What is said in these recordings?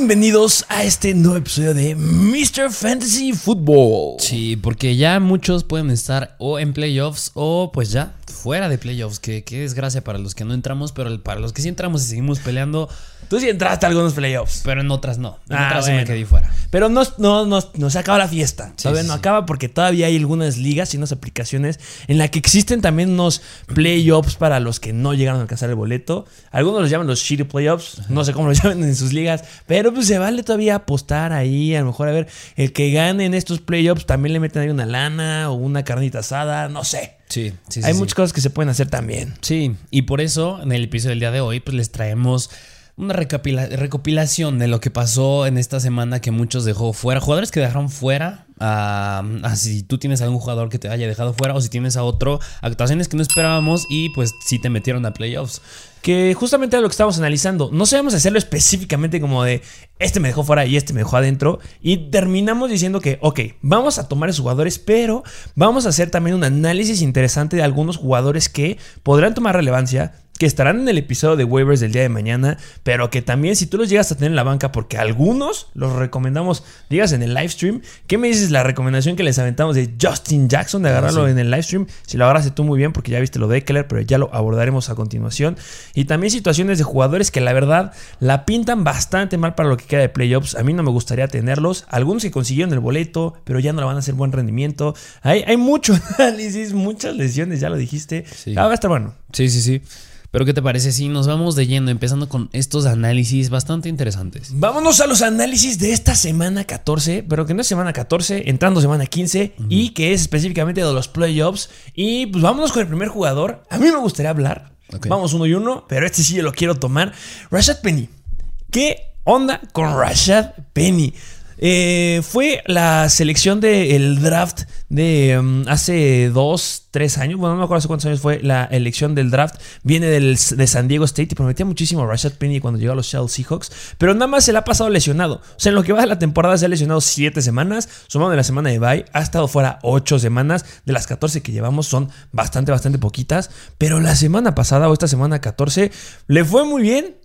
Bienvenidos a este nuevo episodio de Mr. Fantasy Football. Sí, porque ya muchos pueden estar o en playoffs o pues ya fuera de playoffs. Que qué desgracia para los que no entramos, pero para los que sí entramos y seguimos peleando. Tú sí entraste a algunos playoffs. Pero en otras no. En Ah, otras sí me bueno. quedé fuera. Pero no, no, no, no se acaba la fiesta. Sí, todavía sí, no sí. acaba porque todavía hay algunas ligas y unas aplicaciones en las que existen también unos playoffs para los que no llegaron a alcanzar el boleto. Algunos los llaman los shitty playoffs. No sé cómo los llaman en sus ligas. Pero pues se vale todavía apostar ahí. A lo mejor a ver, el que gane en estos playoffs también le meten ahí una lana o una carnita asada. No sé. Sí, sí, sí. hay muchas cosas que se pueden hacer también. Sí, y por eso en el episodio del día de hoy pues les traemos una recopilación de lo que pasó en esta semana que muchos dejó fuera, jugadores que dejaron fuera, a, a si tú tienes algún jugador que te haya dejado fuera o si tienes a otro, actuaciones que no esperábamos y pues sí te metieron a playoffs. Que justamente era lo que estábamos analizando. No sabemos hacerlo específicamente como de este me dejó fuera y este me dejó adentro. Y terminamos diciendo que, ok, vamos a tomar esos jugadores, pero vamos a hacer también un análisis interesante de algunos jugadores que podrán tomar relevancia. Que estarán en el episodio de waivers del día de mañana, pero que también si tú los llegas a tener en la banca, porque algunos los recomendamos, digas en el live stream, ¿qué me dices la recomendación que les aventamos de Justin Jackson de agarrarlo sí. en el live stream? Si lo agarraste tú muy bien, porque ya viste lo de Eckler, pero ya lo abordaremos a continuación. Y también situaciones de jugadores que la verdad la pintan bastante mal para lo que queda de playoffs. A mí no me gustaría tenerlos. Algunos que consiguieron el boleto, pero ya no la van a hacer buen rendimiento. Hay, hay mucho análisis, muchas lesiones, ya lo dijiste. Sí. Ah, va a estar bueno. Sí, sí, sí. Pero ¿qué te parece si nos vamos de lleno, empezando con estos análisis bastante interesantes? Vámonos a los análisis de esta semana 14, pero que no es semana 14, entrando semana 15 y que es específicamente de los playoffs. Y pues vámonos con el primer jugador. A mí me gustaría hablar. Vamos uno y uno, pero este sí yo lo quiero tomar. Rashad Penny. ¿Qué onda con Rashad Penny? Eh, fue la selección del draft de um, hace dos, tres años. Bueno, no me acuerdo hace cuántos años fue la elección del draft. Viene del, de San Diego State y prometía muchísimo a Rashad Penny cuando llegó a los Seattle Seahawks. Pero nada más se le ha pasado lesionado. O sea, en lo que va de la temporada se ha lesionado siete semanas. Sumado de la semana de bye, ha estado fuera ocho semanas. De las 14 que llevamos son bastante, bastante poquitas. Pero la semana pasada o esta semana 14 le fue muy bien.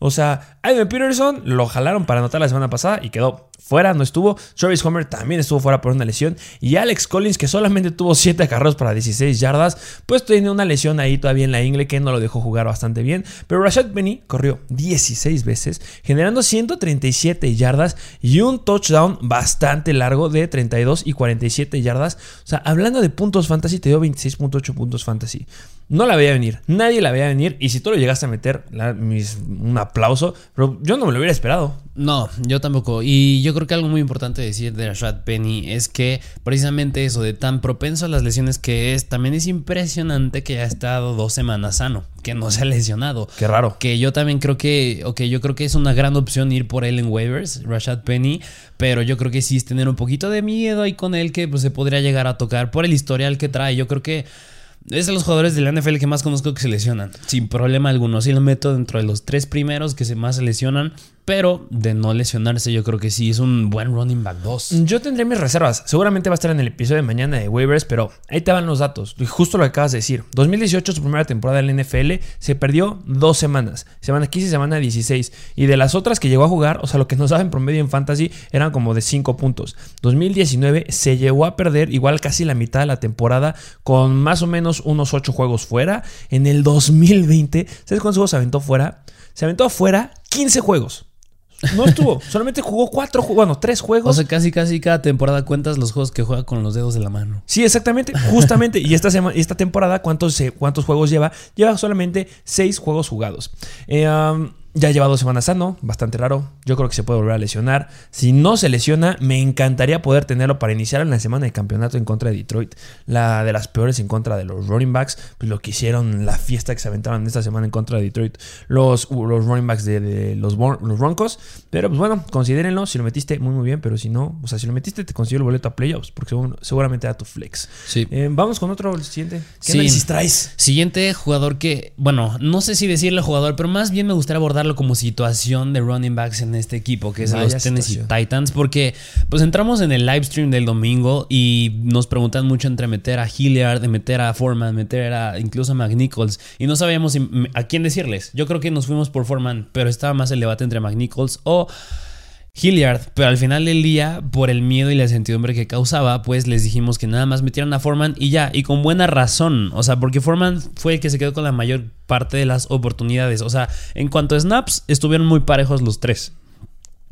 O sea, Ivan Peterson lo jalaron para anotar la semana pasada y quedó fuera, no estuvo. Travis Homer también estuvo fuera por una lesión. Y Alex Collins, que solamente tuvo 7 carreros para 16 yardas, pues tiene una lesión ahí todavía en la ingle que no lo dejó jugar bastante bien. Pero Rashad Penny corrió 16 veces, generando 137 yardas y un touchdown bastante largo de 32 y 47 yardas. O sea, hablando de puntos fantasy, te dio 26.8 puntos fantasy. No la veía venir, nadie la veía venir. Y si tú lo llegaste a meter, la- mis- un aplauso. Pero yo no me lo hubiera esperado. No, yo tampoco. Y yo creo que algo muy importante decir de Rashad Penny es que precisamente eso de tan propenso a las lesiones que es, también es impresionante que haya estado dos semanas sano, que no se ha lesionado. Qué raro. Que yo también creo que, ok, yo creo que es una gran opción ir por él en waivers, Rashad Penny, pero yo creo que sí es tener un poquito de miedo ahí con él que pues, se podría llegar a tocar por el historial que trae. Yo creo que es de los jugadores de la NFL que más conozco que se lesionan, sin problema alguno. Sí lo meto dentro de los tres primeros que se más se lesionan, pero de no lesionarse yo creo que sí es un buen running back 2. Yo tendré mis reservas. Seguramente va a estar en el episodio de mañana de waivers, pero ahí te van los datos. Justo lo que acabas de decir. 2018, su primera temporada en la NFL, se perdió dos semanas. Semana 15 y semana 16. Y de las otras que llegó a jugar, o sea, lo que nos daba en promedio en fantasy eran como de 5 puntos. 2019 se llegó a perder igual casi la mitad de la temporada con más o menos unos 8 juegos fuera. En el 2020, ¿sabes cuántos juegos se aventó fuera? Se aventó afuera 15 juegos. No estuvo, solamente jugó 4 juegos, bueno, 3 juegos. O sea, casi casi cada temporada cuentas los juegos que juega con los dedos de la mano. Sí, exactamente, justamente. y esta, sema- esta temporada, ¿cuántos, ¿cuántos juegos lleva? Lleva solamente seis juegos jugados. Eh, um, ya lleva dos semanas sano, bastante raro. Yo creo que se puede volver a lesionar. Si no se lesiona, me encantaría poder tenerlo para iniciar en la semana de campeonato en contra de Detroit. La de las peores en contra de los running backs. Pues lo que hicieron, la fiesta que se aventaron esta semana en contra de Detroit. Los, los running backs de, de los, los Broncos. Pero pues bueno, considérenlo. Si lo metiste, muy muy bien. Pero si no, o sea, si lo metiste, te consiguió el boleto a playoffs. Porque seguramente era tu flex. Sí. Eh, vamos con otro el siguiente. ¿Qué Sí. traes? Siguiente jugador que, bueno, no sé si decirle jugador, pero más bien me gustaría abordar como situación de running backs en este equipo, que es Vaya los Tennessee situación. Titans, porque pues entramos en el live stream del domingo y nos preguntan mucho entre meter a Hilliard, meter a Foreman, meter a incluso a McNichols, y no sabíamos a quién decirles. Yo creo que nos fuimos por Foreman, pero estaba más el debate entre McNichols o Hilliard, pero al final del día, por el miedo y la incertidumbre que causaba, pues les dijimos que nada más metieran a Foreman y ya, y con buena razón, o sea, porque Foreman fue el que se quedó con la mayor parte de las oportunidades, o sea, en cuanto a snaps, estuvieron muy parejos los tres.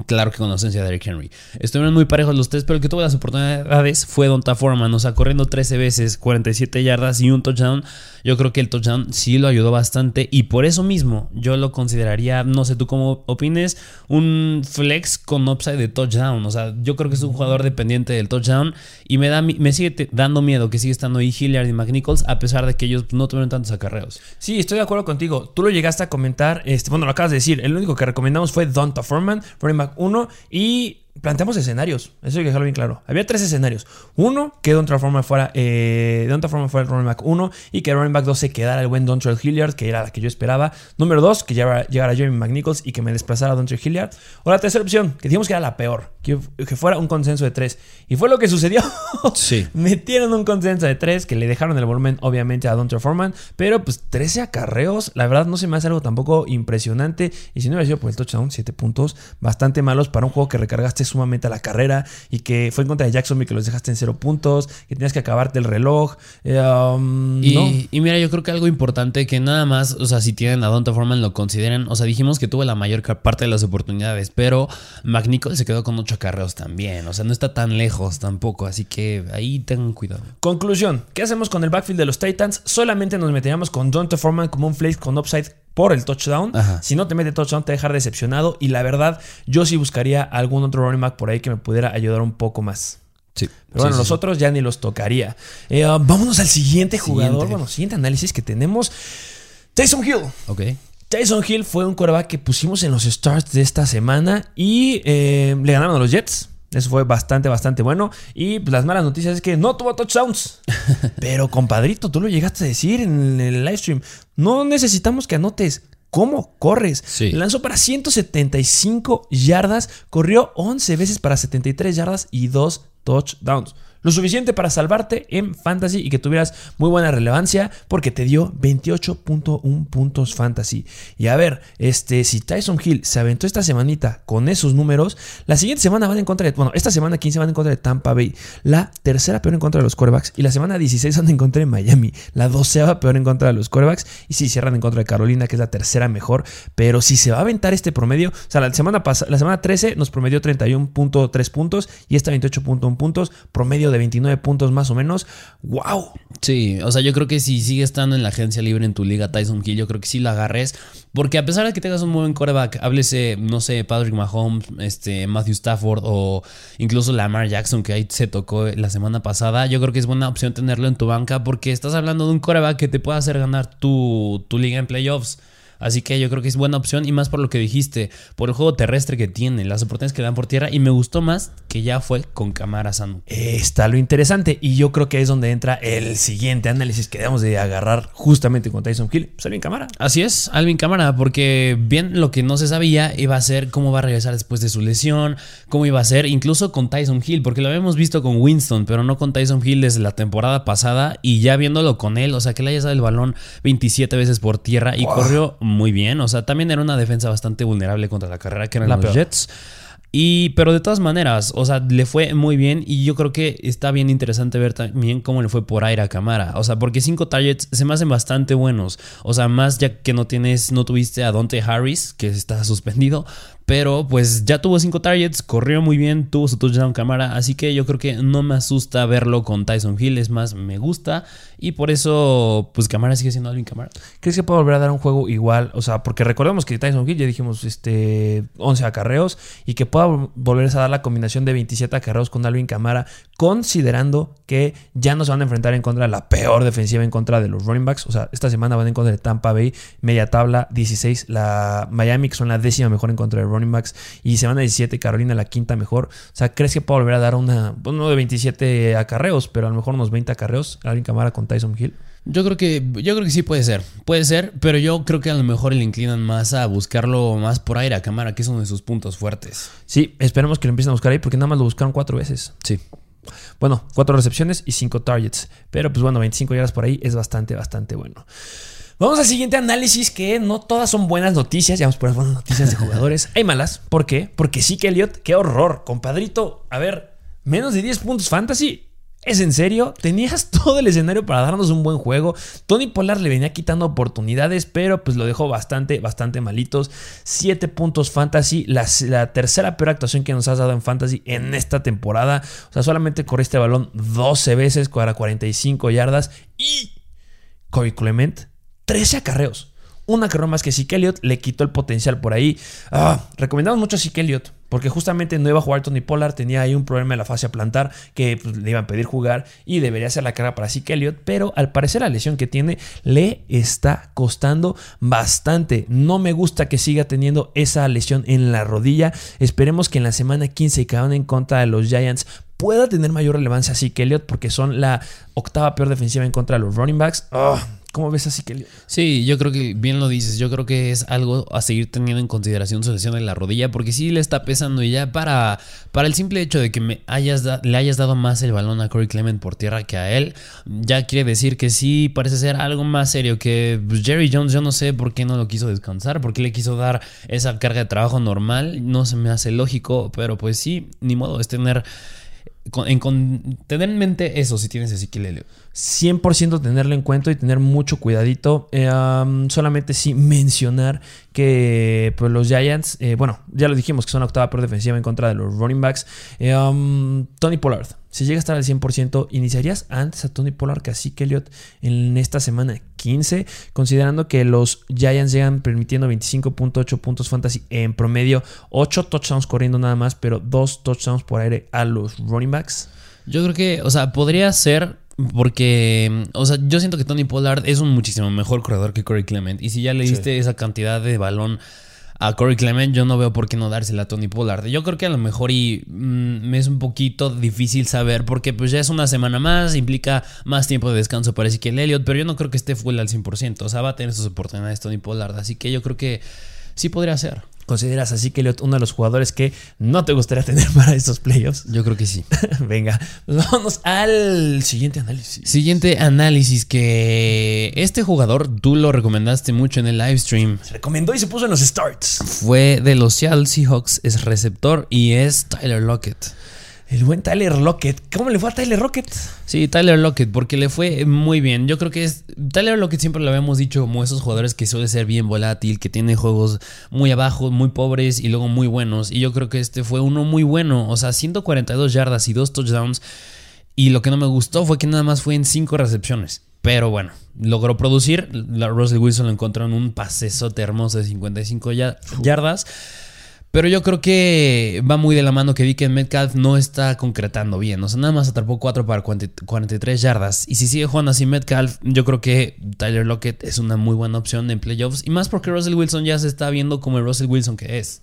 Claro que con la ausencia de Derrick Henry. Estuvieron muy parejos los tres, pero el que tuvo las oportunidades fue Donta Foreman. O sea, corriendo 13 veces, 47 yardas y un touchdown. Yo creo que el touchdown sí lo ayudó bastante. Y por eso mismo, yo lo consideraría, no sé tú cómo opines, un flex con upside de touchdown. O sea, yo creo que es un jugador dependiente del touchdown. Y me, da, me sigue dando miedo que sigue estando ahí Hilliard y McNichols, a pesar de que ellos no tuvieron tantos acarreos. Sí, estoy de acuerdo contigo. Tú lo llegaste a comentar, este, bueno, lo acabas de decir. El único que recomendamos fue Donta Foreman, running 1, y planteamos escenarios. Eso hay que dejarlo bien claro. Había tres escenarios. Uno, que Donta Foreman fuera, eh, Donta Foreman fuera el running back 1 y que el running back 2 se quedara el buen Dontrell Hilliard, que era la que yo esperaba. Número 2, que llegara, llegara Jeremy McNichols y que me desplazara a Dontrell Hilliard. O la tercera opción, que dijimos que era la peor, que, que fuera un consenso de tres. Y fue lo que sucedió. Sí. Metieron un consenso de 3 que le dejaron el volumen obviamente a Dontre Foreman, pero pues 13 acarreos, la verdad no se me hace algo tampoco impresionante y si no hubiera sido por el touchdown, 7 puntos bastante malos para un juego que recargaste sumamente a la carrera y que fue en contra de Jacksonville que los dejaste en 0 puntos, que tenías que acabarte el reloj. eh, um, Y, no. y mira, yo creo que algo importante que nada más, o sea, si tienen a Donta Foreman lo consideren. O sea, dijimos que tuvo la mayor parte de las oportunidades, pero McNichol se quedó con ocho acarreos también. O sea, no está tan lejos tampoco. Así que ahí tengan cuidado. Conclusión, ¿qué hacemos con el backfield de los Titans? Solamente nos meteríamos con Donta Foreman como un flex con upside por el touchdown. Ajá. Si no te mete touchdown te dejar decepcionado y la verdad yo sí buscaría algún otro running back por ahí que me pudiera ayudar un poco más. Sí. Pero bueno, los otros ya ni los tocaría. Eh, uh, vámonos al siguiente jugador. Siguiente. Bueno, siguiente análisis que tenemos. Tyson Hill. Ok. Tyson Hill fue un quarterback que pusimos en los starts de esta semana y eh, le ganaron a los Jets. Eso fue bastante, bastante bueno. Y pues, las malas noticias es que no tuvo touchdowns. Pero, compadrito, tú lo llegaste a decir en el live stream. No necesitamos que anotes. ¿Cómo corres? Sí. Lanzó para 175 yardas, corrió 11 veces para 73 yardas y 2 touchdowns. Lo suficiente para salvarte en fantasy y que tuvieras muy buena relevancia porque te dio 28.1 puntos fantasy. Y a ver, este, si Tyson Hill se aventó esta semanita con esos números, la siguiente semana van en contra de, bueno, esta semana 15 van en contra de Tampa Bay, la tercera peor en contra de los quarterbacks y la semana 16 van en contra de Miami, la doceava peor en contra de los quarterbacks y si cierran en contra de Carolina, que es la tercera mejor, pero si se va a aventar este promedio, o sea, la semana pasada, la semana 13 nos promedió 31.3 puntos y esta 28.1 puntos, promedio de 29 puntos más o menos. ¡Wow! Sí, o sea, yo creo que si sigue estando en la agencia libre en tu liga Tyson Hill, yo creo que sí lo agarres. Porque a pesar de que tengas un muy buen quarterback, háblese, no sé, Patrick Mahomes, este, Matthew Stafford o incluso Lamar Jackson, que ahí se tocó la semana pasada, yo creo que es buena opción tenerlo en tu banca porque estás hablando de un quarterback que te puede hacer ganar tu, tu liga en playoffs. Así que yo creo que es buena opción y más por lo que dijiste, por el juego terrestre que tiene, las oportunidades que dan por tierra y me gustó más que ya fue con Camara sano. Está lo interesante y yo creo que es donde entra el siguiente análisis que debemos de agarrar justamente con Tyson Hill. Pues en cámara. Así es, Alvin Cámara, porque bien lo que no se sabía iba a ser cómo va a regresar después de su lesión, cómo iba a ser, incluso con Tyson Hill, porque lo habíamos visto con Winston, pero no con Tyson Hill desde la temporada pasada y ya viéndolo con él, o sea, que le haya dado el balón 27 veces por tierra y Wow. corrió muy bien, o sea, también era una defensa bastante vulnerable contra la carrera que eran La los peor. Jets. Y, pero de todas maneras, o sea, le fue muy bien y yo creo que está bien interesante ver también cómo le fue por aire a Camara. O sea, porque cinco targets se me hacen bastante buenos. O sea, más ya que no tienes, no tuviste a Dante Harris, que está suspendido. Pero pues ya tuvo cinco targets, corrió muy bien, tuvo su touchdown Camara. Así que yo creo que no me asusta verlo con Tyson Hill. Es más, me gusta. Y por eso, pues Camara sigue siendo Alvin Camara. ¿Crees que puede volver a dar un juego igual? O sea, porque recordemos que Tyson Hill ya dijimos este 11 acarreos y que pueda vol- volverse a dar la combinación de 27 acarreos con Alvin Camara, considerando que ya no se van a enfrentar en contra de la peor defensiva en contra de los running backs. O sea, esta semana van en contra de Tampa Bay, media tabla 16, la Miami que son la décima mejor en contra de running backs y semana 17 Carolina la quinta mejor. O sea, ¿crees que puede volver a dar una, uno de 27 acarreos, pero a lo mejor unos 20 acarreos Alvin Camara con Tyson Hill? Yo creo que yo creo que sí puede ser. Puede ser, pero yo creo que a lo mejor le inclinan más a buscarlo más por aire a cámara, que es uno de sus puntos fuertes. Sí, esperemos que lo empiecen a buscar ahí porque nada más lo buscaron cuatro veces. Sí. Bueno, cuatro recepciones y cinco targets. Pero pues bueno, 25 yardas por ahí es bastante, bastante bueno. Vamos al siguiente análisis que no todas son buenas noticias. Ya vamos por las buenas noticias de jugadores. Hay malas. ¿Por qué? Porque sí que Elliot, qué horror. Compadrito, a ver, menos de 10 puntos fantasy. ¿Es en serio? Tenías todo el escenario para darnos un buen juego. Tony Polar le venía quitando oportunidades, pero pues lo dejó bastante, bastante malitos. 7 puntos fantasy, la, tercera peor actuación que nos has dado en fantasy en esta temporada. O sea, solamente corriste el balón 12 veces para 45 yardas. Y Kobe Clement, 13 acarreos. Una carrera más que Zeke Elliott le quitó el potencial por ahí. Ah, recomendamos mucho a Zeke Elliott porque justamente no iba a jugar Tony Pollard, tenía ahí un problema en la fase a plantar que pues, le iban a pedir jugar y debería ser la carga para Zeke Elliott, pero al parecer la lesión que tiene le está costando bastante. No me gusta que siga teniendo esa lesión en la rodilla. Esperemos que en la semana 15 que van en contra de los Giants pueda tener mayor relevancia Zeke Elliott porque son la octava peor defensiva en contra de los running backs. Oh, ¿Cómo ves así que Sí, yo creo que bien lo dices. Yo creo que es algo a seguir teniendo en consideración su lesión en la rodilla, porque sí le está pesando y ya para, para el simple hecho de que le hayas dado más el balón a Corey Clement por tierra que a él, ya quiere decir que sí parece ser algo más serio que pues, Jerry Jones. Yo no sé por qué no lo quiso descansar, por qué le quiso dar esa carga de trabajo normal. No se me hace lógico, pero pues sí, ni modo, es tener en, tener en mente eso si tienes Ezequiel Elliott. 100% tenerlo en cuenta y tener mucho cuidadito. Eh, solamente sí mencionar que pues, los Giants, eh, bueno, ya lo dijimos que son octava por defensiva en contra de los running backs. Eh, Tony Pollard, si llega a estar al 100%, ¿iniciarías antes a Tony Pollard que a Zeke Elliott en esta semana 15? Considerando que los Giants llegan permitiendo 25.8 puntos fantasy en promedio, 8 touchdowns corriendo nada más, pero 2 touchdowns por aire a los running backs. Yo creo que, o sea, podría ser porque, o sea, yo siento que Tony Pollard es un muchísimo mejor corredor que Corey Clement. Y si ya le diste esa cantidad de balón a Corey Clement, yo no veo por qué no dársela a Tony Pollard. Yo creo que a lo mejor y mm, me es un poquito difícil saber porque pues ya es una semana más, implica más tiempo de descanso para el Elliott, pero yo no creo que esté full al 100%. O sea, va a tener sus oportunidades Tony Pollard. Así que yo creo que sí podría ser. ¿Consideras así que uno de los jugadores que no te gustaría tener para estos playoffs? Yo creo que sí. Venga, pues vamos al siguiente análisis. Siguiente análisis que este jugador tú lo recomendaste mucho en el live stream. Se recomendó y se puso en los starts. Fue de los Seattle Seahawks, es receptor y es Tyler Lockett. El buen Tyler Lockett. ¿Cómo le fue a Tyler Lockett? Sí, Tyler Lockett, porque le fue muy bien. Yo creo que es. Tyler Lockett siempre lo habíamos dicho como esos jugadores que suele ser bien volátil, que tiene juegos muy abajo, muy pobres y luego muy buenos. Y yo creo que este fue uno muy bueno. O sea, 142 yardas y dos touchdowns. Y lo que no me gustó fue que nada más fue en 5 recepciones. Pero bueno, logró producir. Russell Wilson lo encontró en un pasesote hermoso de 55 yardas. Pero yo creo que va muy de la mano que DK Metcalf no está concretando bien. O sea, nada más atrapó 4 para 43 yardas. Y si sigue jugando así Metcalf, yo creo que Tyler Lockett es una muy buena opción en playoffs. Y más porque Russell Wilson ya se está viendo como el Russell Wilson que es.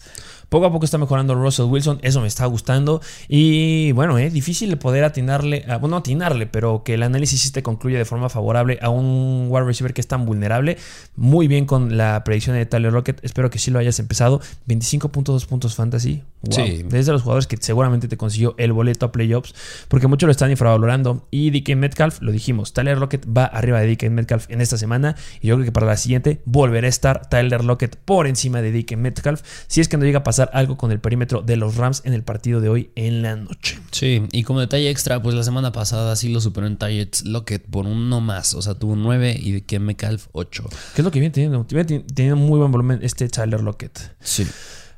Poco a poco está mejorando Russell Wilson, eso me está gustando. Y bueno, es difícil de poder atinarle, bueno, no atinarle, pero que el análisis sí te concluya de forma favorable a un wide receiver que es tan vulnerable. Muy bien con la predicción de Tyler Rocket, espero que sí lo hayas empezado. 25.2 puntos fantasy. Sí. Desde los jugadores que seguramente te consiguió el boleto a playoffs, porque muchos lo están infravalorando. Y DK Metcalf, lo dijimos, Tyler Rocket va arriba de DK Metcalf en esta semana. Y yo creo que para la siguiente volverá a estar Tyler Lockett por encima de DK Metcalf. Si es que no llega a pasar algo con el perímetro de los Rams en el partido de hoy en la noche. Sí, y como detalle extra, pues la semana pasada sí lo superó en targets Lockett por uno más. O sea, tuvo 9 y que Metcalf 8. ¿Qué es lo que viene teniendo? Tiene muy buen volumen este Tyler Lockett. Sí.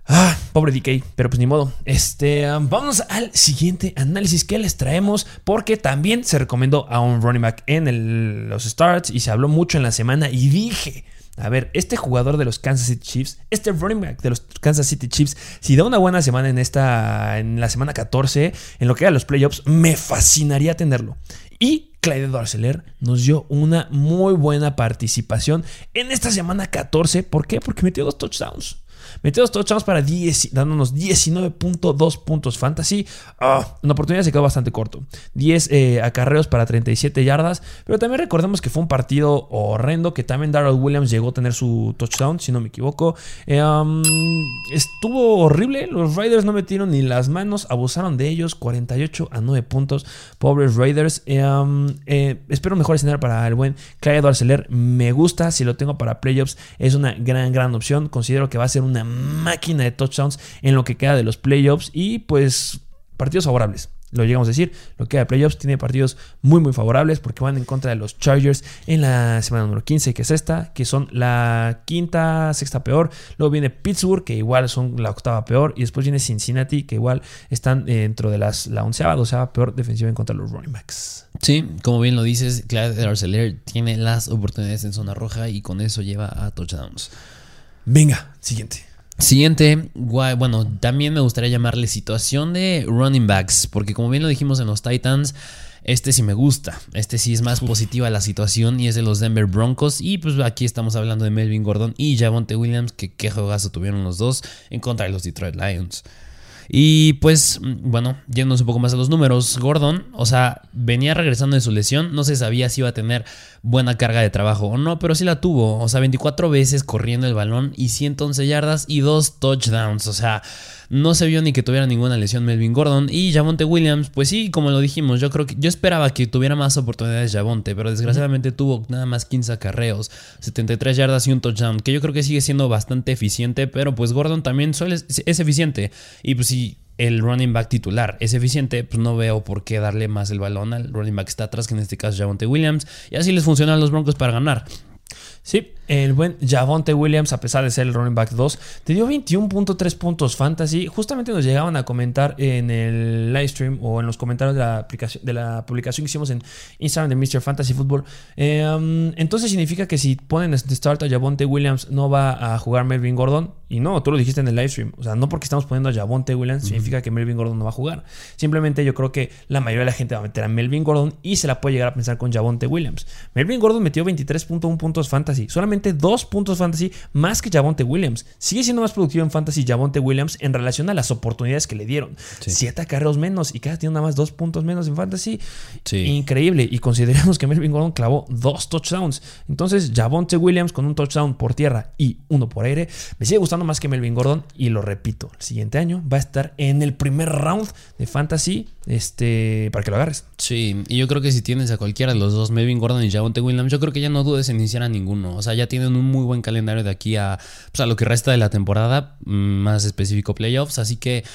Ah, pobre DK, pero pues ni modo. Este, um, vamos al siguiente análisis que les traemos, porque también se recomendó a un running back en los starts y se habló mucho en la semana. Y dije, a ver, este jugador de los Kansas City Chiefs, este running back de los Kansas City Chiefs, si da una buena semana en esta, en la semana 14, en lo que era los playoffs, me fascinaría tenerlo. Y Clyde Darceler nos dio una muy buena participación en esta semana 14. ¿Por qué? Porque metió dos touchdowns. Metió dos touchdowns para 10, dándonos 19.2 puntos fantasy. Ah, una oportunidad se quedó bastante corto. 10 eh, acarreos para 37 yardas. Pero también recordemos que fue un partido horrendo. Que también Darrell Williams llegó a tener su touchdown, si no me equivoco. Eh, estuvo horrible. Los Raiders no metieron ni las manos. Abusaron de ellos. 48 a 9 puntos. Pobres Raiders. Eh, um, espero un mejor escenario para el buen Clyde Arcelor. Me gusta. Si lo tengo para playoffs, es una gran, gran opción. Considero que va a ser una máquina de touchdowns en lo que queda de los playoffs. Y pues partidos favorables lo llegamos a decir, lo que queda de playoffs tiene partidos muy muy favorables porque van en contra de los Chargers en la semana número 15, que es esta, que son la quinta, sexta peor. Luego viene Pittsburgh, que igual son la octava peor. Y después viene Cincinnati, que igual están dentro de las, la onceava, doceava peor defensiva en contra de los running backs. Sí, como bien lo dices, Clyde Arcelor tiene las oportunidades en zona roja y con eso lleva a touchdowns. Venga, siguiente. Siguiente, bueno, también me gustaría llamarle situación de running backs, porque como bien lo dijimos en los Titans, este sí me gusta, este sí es más positiva la situación y es de los Denver Broncos y pues aquí estamos hablando de Melvin Gordon y Javonte Williams, que qué juegazo tuvieron los dos en contra de los Detroit Lions. Y pues, bueno, yéndonos un poco más a los números, Gordon, o sea, venía regresando de su lesión, no se sabía si iba a tener buena carga de trabajo o no, pero sí la tuvo, o sea, 24 veces corriendo el balón y 111 yardas y dos touchdowns, o sea, no se vio ni que tuviera ninguna lesión Melvin Gordon y Javonte Williams, pues sí, como lo dijimos, yo creo que yo esperaba que tuviera más oportunidades Javonte, pero desgraciadamente tuvo nada más 15 acarreos, 73 yardas y un touchdown, que yo creo que sigue siendo bastante eficiente, pero pues Gordon también suele, es eficiente y pues si el running back titular es eficiente, pues no veo por qué darle más el balón al running back que está atrás, que en este caso es Javonte Williams, y así les funcionan los Broncos para ganar. Sí, el buen Javonte Williams, a pesar de ser el running back 2, te dio 21.3 puntos fantasy. Justamente nos llegaban a comentar en el live stream o en los comentarios de la, aplicación, de la publicación que hicimos en Instagram de Mr. Fantasy Football. Eh, um, entonces significa que si ponen de start a Javonte Williams, no va a jugar Melvin Gordon. Y no, tú lo dijiste en el live stream. O sea, no porque estamos poniendo a Javonte Williams significa que Melvin Gordon no va a jugar. Simplemente yo creo que la mayoría de la gente va a meter a Melvin Gordon y se la puede llegar a pensar con Javonte Williams. Melvin Gordon metió 23.1 puntos fantasy. Solamente dos puntos fantasy más que Javonte Williams. Sigue siendo más productivo en fantasy Javonte Williams en relación a las oportunidades que le dieron. Siete carreros menos y cada tiene nada más dos puntos menos en fantasy. Increíble. Y consideremos que Melvin Gordon clavó dos touchdowns. Entonces, Javonte Williams con un touchdown por tierra y uno por aire. Me sigue gustando más que Melvin Gordon. Y lo repito, el siguiente año va a estar en el primer round de fantasy este, para que lo agarres. Sí, y yo creo que si tienes a cualquiera de los dos, Melvin Gordon y Javonte Williams, yo creo que ya no dudes en iniciar a ninguno. O sea, ya tienen un muy buen calendario de aquí a, pues, a lo que resta de la temporada, mm, más específico playoffs. Así que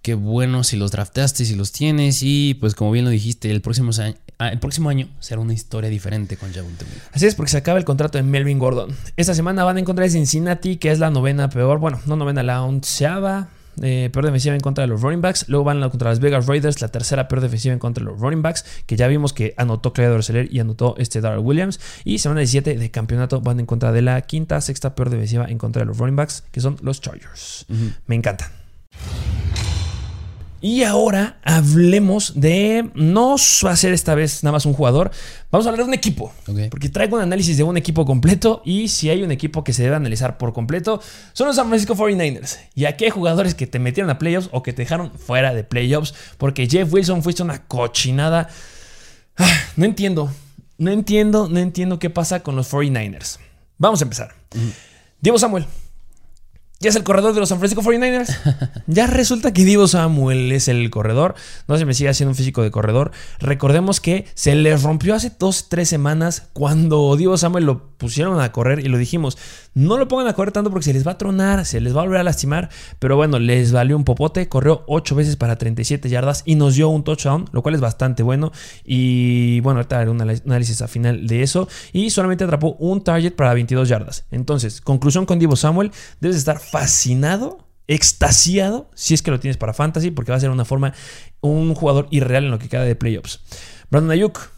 qué bueno si los drafteaste, si los tienes. Y pues como bien lo dijiste, el próximo, año, ah, el próximo año será una historia diferente con Javonte Williams. Así es, porque se acaba el contrato de Melvin Gordon. Esta semana van a encontrar a Cincinnati, que es la novena peor, bueno, no novena, la onceava eh, peor defensiva en contra de los running backs. Luego van contra las Vegas Raiders, la tercera peor defensiva en contra de los running backs, que ya vimos que anotó Clyde Dorseler y anotó este Darrell Williams. Y semana 17 de campeonato van en contra de la quinta, sexta peor defensiva en contra de los running backs, que son los Chargers. Me encantan. Y ahora hablemos de. No va a ser esta vez nada más un jugador. Vamos a hablar de un equipo. Porque traigo un análisis de un equipo completo. Y si hay un equipo que se debe analizar por completo, son los San Francisco 49ers. Y aquí hay jugadores que te metieron a playoffs o que te dejaron fuera de playoffs. Porque Jeff Wilson fuiste una cochinada. Ah, no entiendo. No entiendo, no entiendo qué pasa con los 49ers. Vamos a empezar. Diego Samuel. Ya es el corredor de los San Francisco 49ers. ya resulta que Divo Samuel es el corredor. No se me sigue haciendo un físico de corredor. Recordemos que se les rompió hace dos, tres semanas cuando Divo Samuel lo pusieron a correr y lo dijimos. No lo pongan a correr tanto porque se les va a tronar, se les va a volver a lastimar. Pero bueno, les valió un popote. Corrió ocho veces para 37 yardas y nos dio un touchdown, lo cual es bastante bueno. Y bueno, ahorita haré un análisis a final de eso. Y solamente atrapó un target para 22 yardas. Entonces, conclusión con Divo Samuel: debes estar fascinado, extasiado, si es que lo tienes para fantasy, porque va a ser una forma, un jugador irreal en lo que queda de playoffs. Brandon Ayuk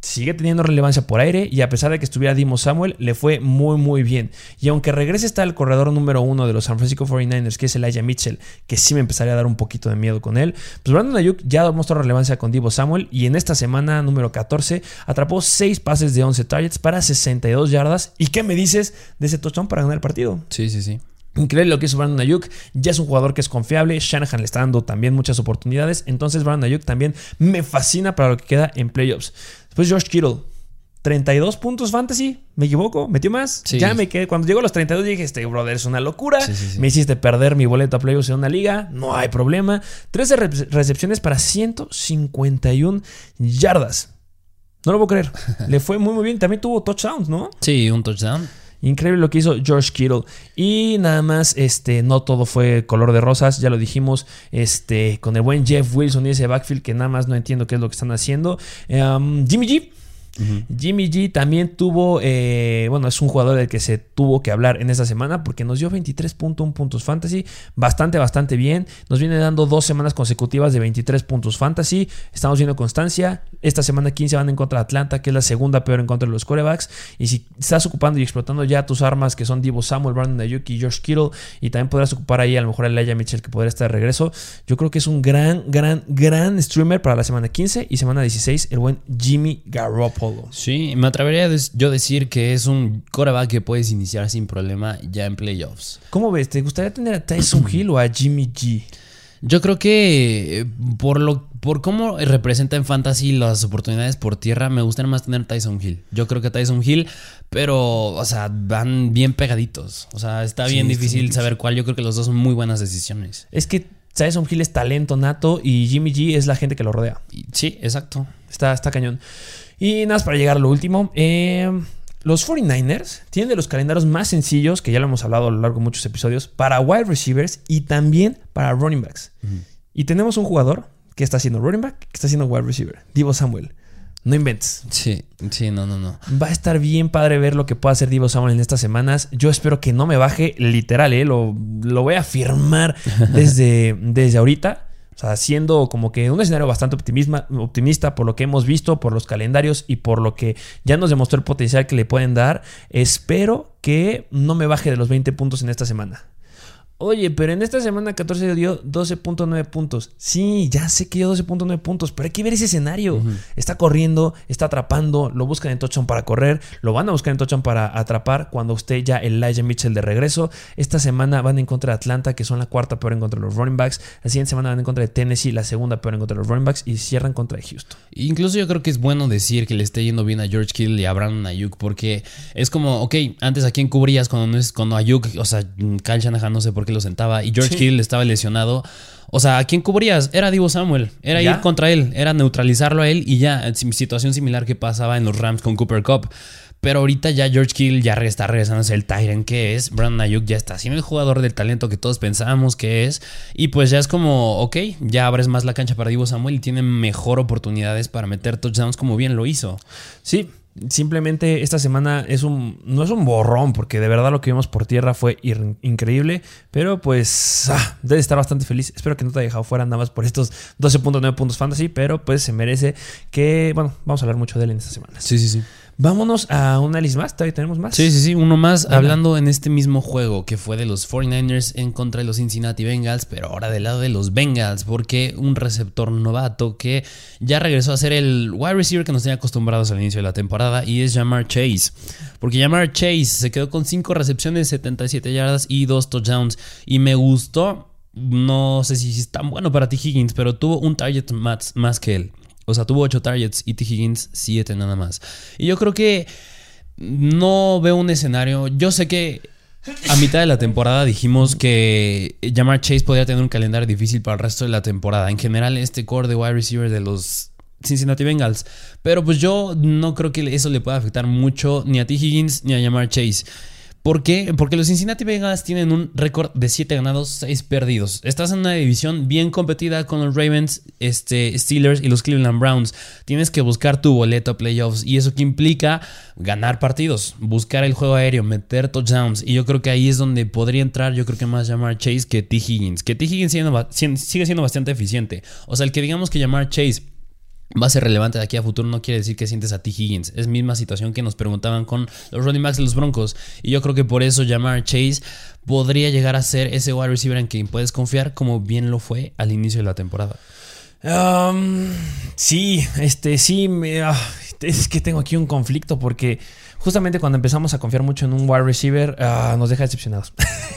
sigue teniendo relevancia por aire y a pesar de que estuviera Dimo Samuel, le fue muy muy bien. Y aunque regrese está el corredor número uno de los San Francisco 49ers, que es Elijah Mitchell, que sí me empezaría a dar un poquito de miedo con él, pues Brandon Ayuk ya mostró relevancia con Divo Samuel y en esta semana número 14 atrapó 6 pases de 11 targets para 62 yardas. ¿Y qué me dices de ese touchdown para ganar el partido? Sí, sí, sí. Increíble lo que hizo Brandon Ayuk. Ya es un jugador que es confiable. Shanahan le está dando también muchas oportunidades. Entonces, Brandon Ayuk también me fascina para lo que queda en playoffs. Después, George Kittle. 32 puntos fantasy, ¿me equivoco? ¿Metió más? Sí. Ya me quedé. Cuando llegó a los 32 dije, este brother es una locura. Sí, sí, sí. Me hiciste perder mi boleto a playoffs en una liga. No hay problema. 13 re- recepciones para 151 yardas. No lo puedo creer. Le fue muy, muy bien. También tuvo touchdowns, ¿no? Sí, un touchdown. Increíble lo que hizo George Kittle. Y nada más, este, no todo fue color de rosas, ya lo dijimos, este, con el buen Jeff Wilson y ese backfield que nada más no entiendo qué es lo que están haciendo. Um, Jimmy G. Jimmy G también tuvo, eh, bueno, es un jugador del que se tuvo que hablar en esta semana porque nos dio 23.1 puntos fantasy, bastante, bastante bien. Nos viene dando dos semanas consecutivas de 23 puntos fantasy. Estamos viendo constancia. Esta semana 15 van en contra de Atlanta, que es la segunda peor en contra de los corebacks. Y si estás ocupando y explotando ya tus armas, que son Divo Samuel, Brandon Ayuk y George Kittle, y también podrás ocupar ahí a lo mejor a Elijah Mitchell, que podría estar de regreso, yo creo que es un gran, gran, gran streamer para la semana 15 y semana 16, el buen Jimmy Garoppolo. Sí, me atrevería a yo decir que es un coreback que puedes iniciar sin problema ya en playoffs. ¿Cómo ves? ¿Te gustaría tener a Tyson Hill o a Jimmy G? Yo creo que eh, por lo por cómo representa en fantasy las oportunidades por tierra, me gustaría más tener Tyson Hill. Yo creo que Tyson Hill, pero, o sea, van bien pegaditos. O sea, está bien difícil saber cuál. Yo creo que los dos son muy buenas decisiones. Es que Tyson Hill es talento nato y Jimmy G es la gente que lo rodea. Sí, exacto. Está, está cañón. Y nada más para llegar a lo último. eh, los 49ers tienen de los calendarios más sencillos, que ya lo hemos hablado a lo largo de muchos episodios, para wide receivers y también para running backs. Y tenemos un jugador que está haciendo running back, que está haciendo wide receiver, Divo Samuel. No inventes. Sí, sí, no, no, no. Va a estar bien padre ver lo que pueda hacer Divo Samuel en estas semanas. Yo espero que no me baje literal, ¿eh? lo, lo voy a afirmar desde, desde ahorita. O sea, siendo como que un escenario bastante optimista por lo que hemos visto, por los calendarios y por lo que ya nos demostró el potencial que le pueden dar. Espero que no me baje de los 20 puntos en esta semana. Oye, pero en esta semana 14 dio 12.9 puntos. Sí, ya sé que dio 12.9 puntos, pero hay que ver ese escenario. Está corriendo, está atrapando, lo buscan en touchdown para correr, lo van a buscar en touchdown para atrapar cuando esté ya Elijah Mitchell de regreso. Esta semana van en contra de Atlanta, que son la cuarta peor en contra de los running backs. La siguiente semana van en contra de Tennessee, la segunda peor en contra de los running backs, y cierran contra de Houston. Incluso yo creo que es bueno decir que le esté yendo bien a George Kittle y a Brandon Ayuk porque es como, ok, antes a quién cubrías cuando no es cuando Ayuk, o sea, Kyle Shanahan no sé por qué lo sentaba y George Sí. Kittle estaba lesionado. O sea, ¿a quién cubrías? Era Divo Samuel, era ¿Ya? ir contra él, era neutralizarlo a él y ya, sim- situación similar que pasaba en los Rams con Cooper Cup. Pero ahorita ya George Kittle ya está regresando a ser el Tyrant que es. Brandon Ayuk ya está siendo el jugador del talento que todos pensábamos que es. Y pues ya es como, ok, ya abres más la cancha para Divo Samuel y tiene mejor oportunidades para meter touchdowns como bien lo hizo. Sí, simplemente esta semana es un no es un borrón porque de verdad lo que vimos por tierra fue increíble, pero pues ah, debe estar bastante feliz. Espero que no te haya dejado fuera nada más por estos 12.9 puntos fantasy, pero pues se merece que, bueno, vamos a hablar mucho de él en estas semanas. Sí, sí, sí. Vámonos a un análisis más, todavía tenemos más. Sí, sí, sí, uno más Venga. hablando en este mismo juego que fue de los 49ers en contra de los Cincinnati Bengals, pero ahora del lado de los Bengals, porque un receptor novato que ya regresó a ser el wide receiver que nos tenía acostumbrados al inicio de la temporada y es Jamar Chase. Porque Jamar Chase se quedó con 5 recepciones, 77 yardas y 2 touchdowns y me gustó, no sé si es tan bueno para T. Higgins, pero tuvo un target más, más que él. O sea, tuvo 8 targets y T. Higgins 7 nada más. Y yo creo que no veo un escenario. Yo sé que a mitad de la temporada dijimos que Jamar Chase podría tener un calendario difícil para el resto de la temporada. En general, este core de wide receiver de los Cincinnati Bengals. Pero pues yo no creo que eso le pueda afectar mucho ni a T. Higgins ni a Jamar Chase. ¿Por qué? Porque los Cincinnati Bengals tienen un récord de 7 ganados, 6 perdidos. Estás en una división bien competida con los Ravens, este, Steelers y los Cleveland Browns. Tienes que buscar tu boleto a playoffs y eso que implica ganar partidos, buscar el juego aéreo, meter touchdowns. Y yo creo que ahí es donde podría entrar, yo creo que más llamar Chase que T. Higgins. Que T. Higgins sigue siendo bastante eficiente. O sea, el que digamos que llamar Chase va a ser relevante de aquí a futuro no quiere decir que sientes a T. Higgins. Es misma situación que nos preguntaban con los running backs de los Broncos. Y yo creo que por eso llamar Chase podría llegar a ser ese wide receiver en quien puedes confiar como bien lo fue al inicio de la temporada. Um, sí, este, sí, me- ah, es que tengo aquí un conflicto porque, justamente cuando empezamos a confiar mucho en un wide receiver, ah, nos deja decepcionados.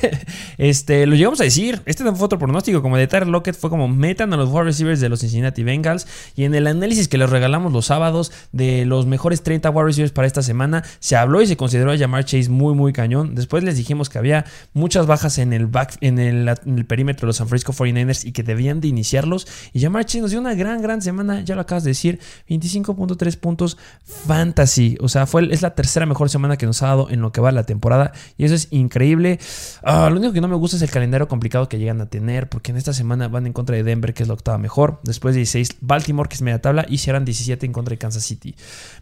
este, lo llegamos a decir. Este fue otro pronóstico, como de Tyler Lockett, fue como metan a los wide receivers de los Cincinnati Bengals. Y en el análisis que les regalamos los sábados de los mejores 30 wide receivers para esta semana, se habló y se consideró a llamar Chase muy, muy cañón. Después les dijimos que había muchas bajas en el, back, en el, perímetro de los San Francisco 49ers y que debían de iniciarlos. Y llamar Chase nos dio una gran, gran semana, ya lo acabas de decir, 25.3 puntos fantasy. O sea, fue, es la tercera mejor semana que nos ha dado en lo que va la temporada. Y eso es increíble. Ah, lo único que no me gusta es el calendario complicado que llegan a tener, porque en esta semana van en contra de Denver, que es la octava mejor. Después 16, Baltimore, que es media tabla, y serán 17 en contra de Kansas City.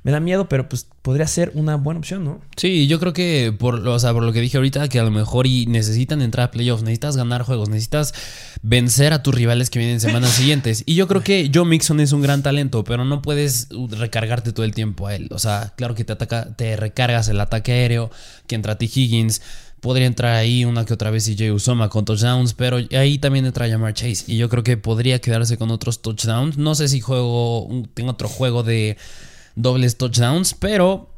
Me da miedo, pero pues podría ser una buena opción, ¿no? Sí, yo creo que por, o sea, por lo que dije ahorita, que a lo mejor y necesitan entrar a playoffs, necesitas ganar juegos, necesitas vencer a tus rivales que vienen en semanas siguientes. Y yo creo que Joe Mixon es un gran talento, pero no puedes recargarte todo el tiempo a él. O sea, claro que te ataca, te recargas el ataque aéreo, que entra T. Higgins. Podría entrar ahí una que otra vez CJ Usoma con touchdowns, pero ahí también entra Jamar Chase. Y yo creo que podría quedarse con otros touchdowns. No sé si juego, tengo otro juego de dobles touchdowns, pero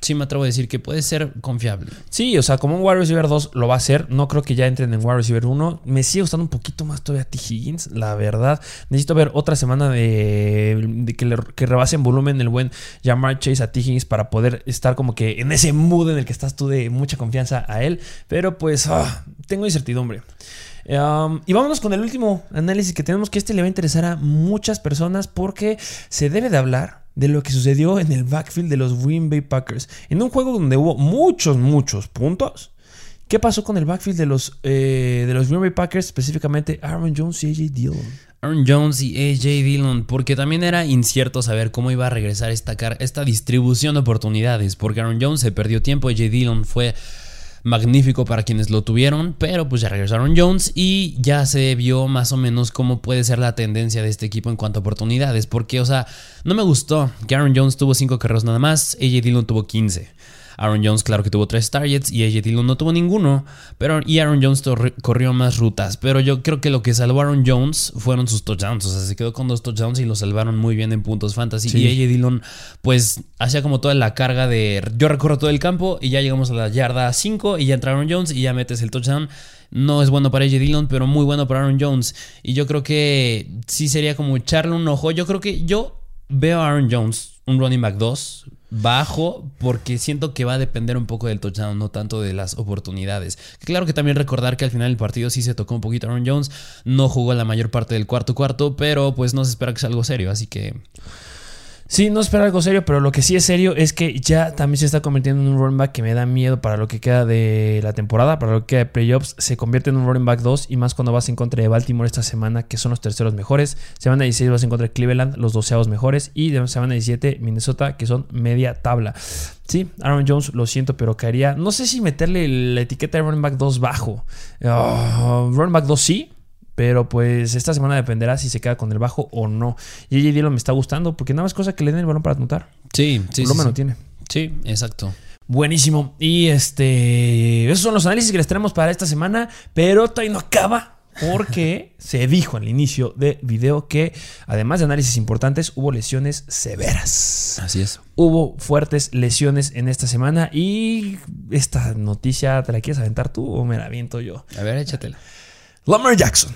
sí me atrevo a decir que puede ser confiable. Sí, o sea, como un wide receiver 2 lo va a hacer. No creo que ya entren en wide receiver 1. Me sigue gustando un poquito más todavía T. Higgins, la verdad. Necesito ver otra semana de, que, le, que rebase en volumen el buen Jamar Chase a T. Higgins para poder estar como que en ese mood en el que estás tú de mucha confianza a él. Pero pues ah, tengo incertidumbre. Y vámonos con el último análisis que tenemos, que este le va a interesar a muchas personas porque se debe de hablar de lo que sucedió en el backfield de los Green Bay Packers. En un juego donde hubo muchos, muchos puntos. ¿Qué pasó con el backfield de los, eh, de los Green Bay Packers, específicamente Aaron Jones y AJ Dillon? Aaron Jones y AJ Dillon, porque también era incierto saber cómo iba a regresar esta, esta distribución de oportunidades, porque Aaron Jones se perdió tiempo, AJ Dillon fue magnífico para quienes lo tuvieron, pero pues ya regresaron Jones y ya se vio más o menos cómo puede ser la tendencia de este equipo en cuanto a oportunidades, porque o sea, no me gustó que Aaron Jones tuvo 5 carreros nada más, AJ Dillon tuvo 15. Aaron Jones, claro que tuvo tres targets y AJ Dillon no tuvo ninguno. Pero, y Aaron Jones corrió más rutas. Pero yo creo que lo que salvó a Aaron Jones fueron sus touchdowns. O sea, se quedó con dos touchdowns y lo salvaron muy bien en puntos fantasy. Y AJ Dillon, pues, hacía como toda la carga de yo recorro todo el campo y ya llegamos a la yarda 5 y ya entra Aaron Jones y ya metes el touchdown. No es bueno para AJ Dillon, pero muy bueno para Aaron Jones. Y yo creo que sí sería como echarle un ojo. Yo creo que yo veo a Aaron Jones, un running back 2, bajo porque siento que va a depender un poco del touchdown, no tanto de las oportunidades. Claro que también recordar que al final del partido sí se tocó un poquito Aaron Jones, no jugó la mayor parte del cuarto cuarto, pero pues no se espera que sea algo serio, así que Sí, no espera algo serio, pero lo que sí es serio es que ya también se está convirtiendo en un running back que me da miedo para lo que queda de la temporada, para lo que queda de playoffs. Se convierte en un running back 2 y más cuando vas en contra de Baltimore esta semana, que son los terceros mejores. Semana 16 vas en contra de Cleveland, los doceavos mejores. Y de semana 17 Minnesota, que son media tabla. Sí, Aaron Jones, lo siento, pero caería. No sé si meterle la etiqueta de running back 2 bajo. Uh, running back 2 sí, pero pues esta semana dependerá si se queda con el bajo o no. Y AJ Dillon me está gustando porque nada más cosa que le den el balón para anotar. Sí, sí. Por lo menos tiene. Sí, exacto. Buenísimo. Y este. Esos son los análisis que les tenemos para esta semana. Pero todavía no acaba. Porque se dijo al inicio del video que, además de análisis importantes, hubo lesiones severas. Así es. Hubo fuertes lesiones en esta semana. Y esta noticia, ¿te la quieres aventar tú o me la aviento yo? A ver, échatela. Lamar Jackson.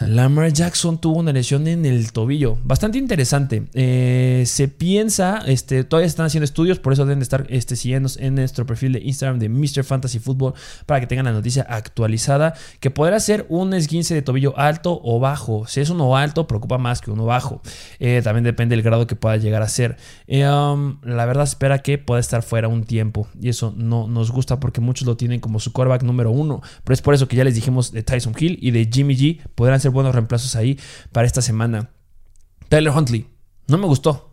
Lamar Jackson tuvo una lesión en el tobillo. Bastante interesante. Eh, se piensa, este, todavía están haciendo estudios, por eso deben de estar este, siguiendo en nuestro perfil de Instagram de Mr. Fantasy Football para que tengan la noticia actualizada. Que podrá ser un esguince de tobillo alto o bajo. Si es uno alto, preocupa más que uno bajo. Eh, también depende del grado que pueda llegar a ser. Eh, um, la verdad, espera que pueda estar fuera un tiempo. Y eso no nos gusta porque muchos lo tienen como su quarterback número uno. Pero es por eso que ya les dijimos de Tyson Hill y de Jimmy G podrán ser buenos reemplazos ahí para esta semana. Tyler Huntley, no me gustó.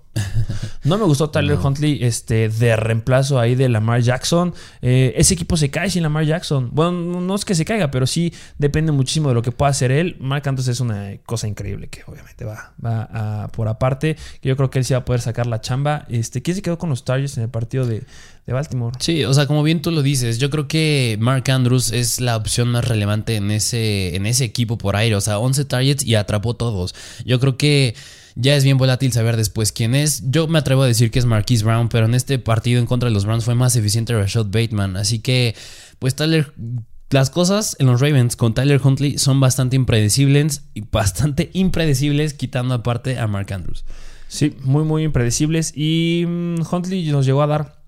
No me gustó Tyler Huntley este, de reemplazo ahí de Lamar Jackson. Eh, ese equipo se cae sin Lamar Jackson. Bueno, no es que se caiga, pero sí depende muchísimo de lo que pueda hacer él. Mark Andrews es una cosa increíble que obviamente va, va por aparte. Yo creo que él sí va a poder sacar la chamba. Este, ¿Quién se quedó con los Chargers en el partido de, de Baltimore? Sí, o sea, como bien tú lo dices, yo creo que Mark Andrews es la opción más relevante en ese, en ese equipo por aire. O sea, 11 targets y atrapó todos. Yo creo que Ya es bien volátil saber después quién es. Yo me atrevo a decir que es Marquise Brown, pero en este partido en contra de los Browns fue más eficiente Rashad Bateman. Así que, pues Tyler las cosas en los Ravens con Tyler Huntley son bastante impredecibles y bastante impredecibles, quitando aparte a Mark Andrews. Sí, muy, muy impredecibles. Y mm, Huntley nos llegó a dar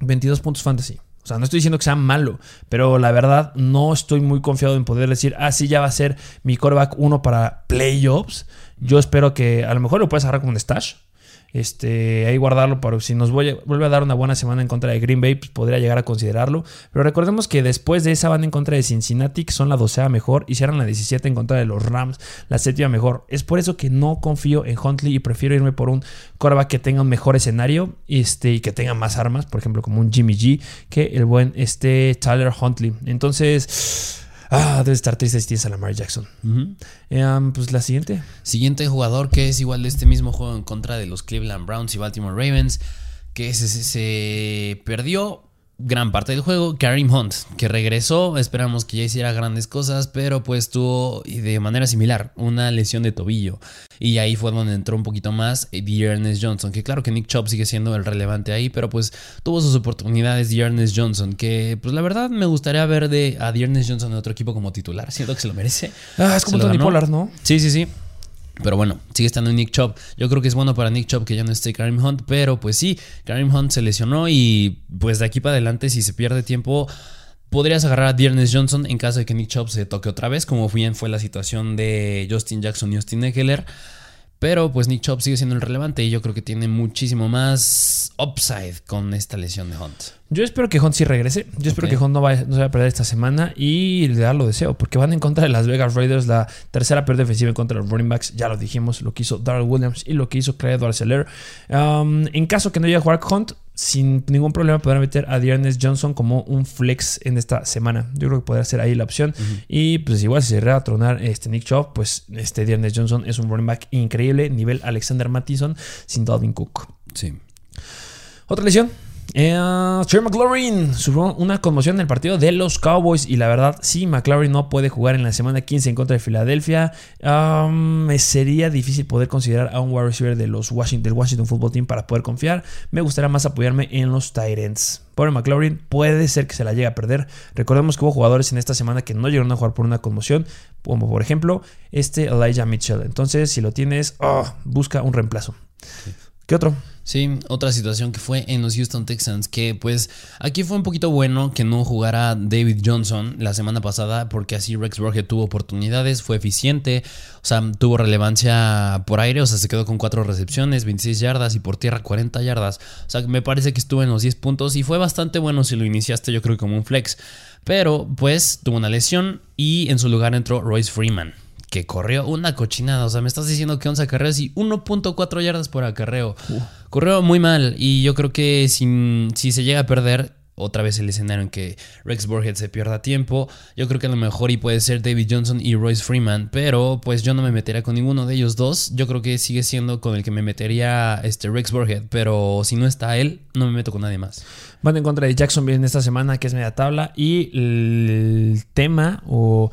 22 puntos fantasy. O sea, no estoy diciendo que sea malo, pero la verdad no estoy muy confiado en poder decir, ah, sí, ya va a ser mi quarterback uno para playoffs. Yo espero que a lo mejor lo puedes agarrar como un stash este, ahí guardarlo para si nos vuelve a dar una buena semana en contra de Green Bay, pues podría llegar a considerarlo. Pero recordemos que después de esa van en contra de Cincinnati, que son la docea mejor, hicieron la 17 en contra de los Rams, la séptima mejor. Es por eso que no confío en Huntley y prefiero irme por un quarterback que tenga un mejor escenario este, y que tenga más armas, por ejemplo, como un Jimmy G, que el buen este Tyler Huntley. Entonces. Ah, debe estar triste si tienes a Lamar Jackson. Em, pues la siguiente. Siguiente jugador que es igual de este mismo juego en contra de los Cleveland Browns y Baltimore Ravens, que se, se perdió gran parte del juego, Karim Hunt, que regresó, esperamos que ya hiciera grandes cosas, pero pues tuvo de manera similar una lesión de tobillo. Y ahí fue donde entró un poquito más Ernest Johnson, que claro que Nick Chubb sigue siendo el relevante ahí, pero pues tuvo sus oportunidades Ernest Johnson, que pues la verdad me gustaría ver de a Ernest Johnson en otro equipo como titular, siento que se lo merece. Ah, es como Tony Pollard, ¿no? Sí, sí, sí. Pero bueno, sigue estando Nick Chubb. Yo creo que es bueno para Nick Chubb que ya no esté Karim Hunt. Pero pues sí, Karim Hunt se lesionó y pues de aquí para adelante, si se pierde tiempo, podrías agarrar a Dearness Johnson en caso de que Nick Chubb se toque otra vez, como bien fue la situación de Justin Jackson y Austin Eckler. Pero pues Nick Chubb sigue siendo el relevante y yo creo que tiene muchísimo más upside con esta lesión de Hunt. Yo espero que Hunt sí regrese. Yo espero que Hunt no, vaya, no se vaya a perder esta semana y le da lo deseo, porque van en contra de las Vegas Raiders, la tercera pérdida defensiva en contra de los running backs. Ya lo dijimos, lo que hizo Darrell Williams y lo que hizo Clyde Edwards um, en caso que no llegue a jugar Hunt, sin ningún problema podrán meter a Dearness Johnson como un flex en esta semana. Yo creo que podría ser ahí la opción. Y pues igual si se a tronar este Nick Chubb, pues este Dearness Johnson es un running back increíble, nivel Alexander Mattison sin Dalvin Cook. Sí. Otra lesión, eh, Trey McLaurin sufrió una conmoción en el partido de los Cowboys y la verdad, sí, McLaurin no puede jugar en la semana 15 en contra de Filadelfia. Me sería difícil poder considerar a un wide receiver de los Washington, del Washington Football Team para poder confiar. Me gustaría más apoyarme en los Titans. Pobre McLaurin, puede ser que se la llegue a perder. Recordemos que hubo jugadores en esta semana que no llegaron a jugar por una conmoción, como por ejemplo este Elijah Mitchell. Entonces, si lo tienes, oh, busca un reemplazo. ¿Qué otro? Sí, otra situación que fue en los Houston Texans, que pues aquí fue un poquito bueno que no jugara David Johnson la semana pasada, porque así Rex Burkhead tuvo oportunidades, fue eficiente, o sea, tuvo relevancia por aire, o sea, se quedó con 4 recepciones, 26 yardas y por tierra 40 yardas, o sea, me parece que estuvo en los 10 puntos y fue bastante bueno si lo iniciaste yo creo como un flex, pero pues tuvo una lesión y en su lugar entró Royce Freeman que corrió una cochinada. O sea, me estás diciendo que 11 acarreos y 1.4 yardas por acarreo. Corrió muy mal y yo creo que si, si se llega a perder, otra vez el escenario en que Rex Burhead se pierda tiempo. Yo creo que a lo mejor y puede ser David Johnson y Royce Freeman, pero pues yo no me metería con ninguno de ellos dos. Yo creo que sigue siendo con el que me metería este Rex Burhead, pero si no está él, no me meto con nadie más. Van en contra de Jacksonville en esta semana, que es media tabla, y el tema o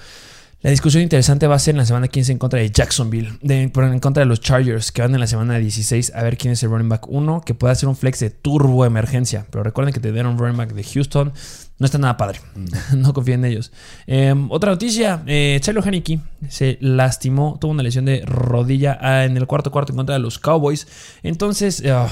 la discusión interesante va a ser en la semana 15 en contra de Jacksonville, en contra de los Chargers, que van en la semana 16 a ver quién es el running back 1, que puede hacer un flex de turbo emergencia. Pero recuerden que te dieron un running back de Houston, no está nada padre. Mm. no confíen en ellos. Em, otra noticia: eh, Chelo Haneke se lastimó, tuvo una lesión de rodilla ah, en el cuarto cuarto en contra de los Cowboys. Entonces. Ah,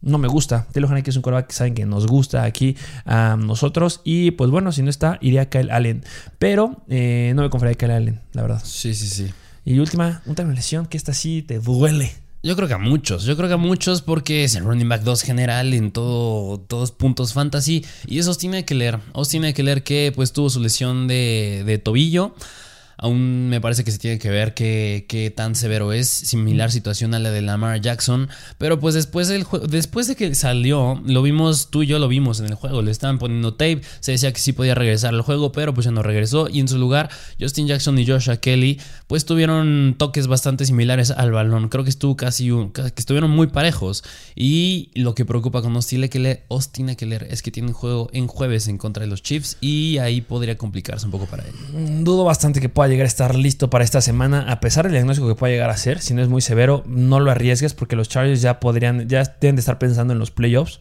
no me gusta. Taylor Haneke es un quarterback que saben que nos gusta aquí a nosotros. Y pues bueno, si no está, iría a Kyle Allen. Pero eh, no me confiaría a Kyle Allen, la verdad. Sí, sí, sí. Y última, una lesión que esta sí te duele. Yo creo que a muchos, yo creo que a muchos porque es el running back 2 general en todo, todos puntos fantasy. Y eso Austin Eckler. Austin Eckler que pues tuvo su lesión de, de tobillo. Aún me parece que se tiene que ver qué, tan severo es. Similar situación a la de Lamar Jackson. Pero pues después, del después de que salió, lo vimos, tú y yo lo vimos en el juego. Le estaban poniendo tape. Se decía que sí podía regresar al juego, pero pues ya no regresó. Y en su lugar, Justin Jackson y Joshua Kelly, pues tuvieron toques bastante similares al balón. Creo que estuvo casi que estuvieron muy parejos. Y lo que preocupa con Austin Eckler, Austin Eckler es que tiene un juego en jueves en contra de los Chiefs. Y ahí podría complicarse un poco para él. Dudo bastante que pueda llegar a estar listo para esta semana, a pesar del diagnóstico que pueda llegar a ser. Si no es muy severo, no lo arriesgues porque los Chargers ya podrían, ya deben de estar pensando en los playoffs.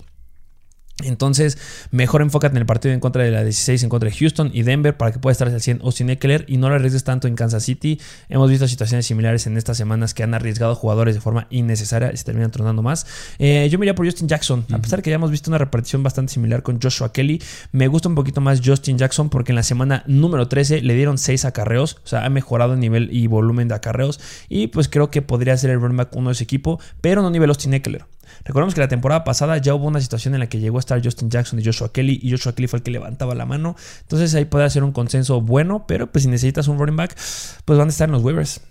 Entonces, mejor enfócate en el partido en contra de la 16 en contra de Houston y Denver para que pueda estar al 100 Austin Eckler y no lo arriesgues tanto en Kansas City. Hemos visto situaciones similares en estas semanas que han arriesgado jugadores de forma innecesaria y se terminan tronando más. Eh, yo me iría por Justin Jackson, a pesar de que ya hemos visto una repartición bastante similar con Joshua Kelly. Me gusta un poquito más Justin Jackson porque en la semana número 13 le dieron 6 acarreos, o sea, ha mejorado el nivel y volumen de acarreos y pues creo que podría ser el running back uno de ese equipo, pero no nivel Austin Eckler. Recordemos que la temporada pasada ya hubo una situación en la que llegó a estar Justin Jackson y Joshua Kelly y Joshua Kelly fue el que levantaba la mano. Entonces ahí puede ser un consenso bueno, pero pues si necesitas un running back, pues van a estar en los waivers.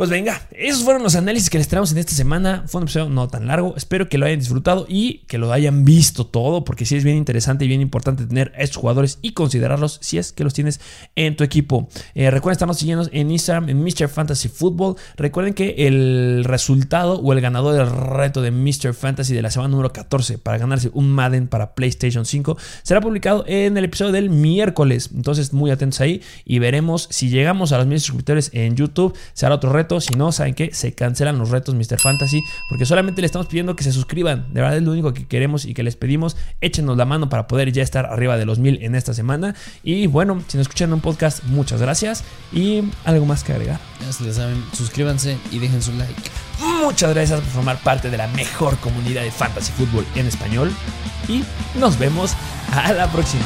Pues venga, esos fueron los análisis que les traemos en esta semana. Fue un episodio no tan largo. Espero que lo hayan disfrutado y que lo hayan visto todo, porque sí es bien interesante y bien importante tener a estos jugadores y considerarlos si es que los tienes en tu equipo. Eh, recuerden estarnos siguiendo en Instagram, en Mr. Fantasy Football. Recuerden que el resultado o el ganador del reto de Mr. Fantasy de la semana número 14 para ganarse un Madden para PlayStation 5 será publicado en el episodio del miércoles. Entonces, muy atentos ahí y veremos si llegamos a los mil suscriptores en YouTube. Será otro reto si no, ¿saben qué? Se cancelan los retos Mr. Fantasy porque solamente le estamos pidiendo que se suscriban. De verdad es lo único que queremos y que les pedimos. Échenos la mano para poder ya estar arriba de los mil en esta semana. Y bueno, si nos escuchan un podcast, muchas gracias. Y algo más que agregar. Ya se saben, suscríbanse y dejen su like. Muchas gracias por formar parte de la mejor comunidad de fantasy fútbol en español. Y nos vemos a la próxima.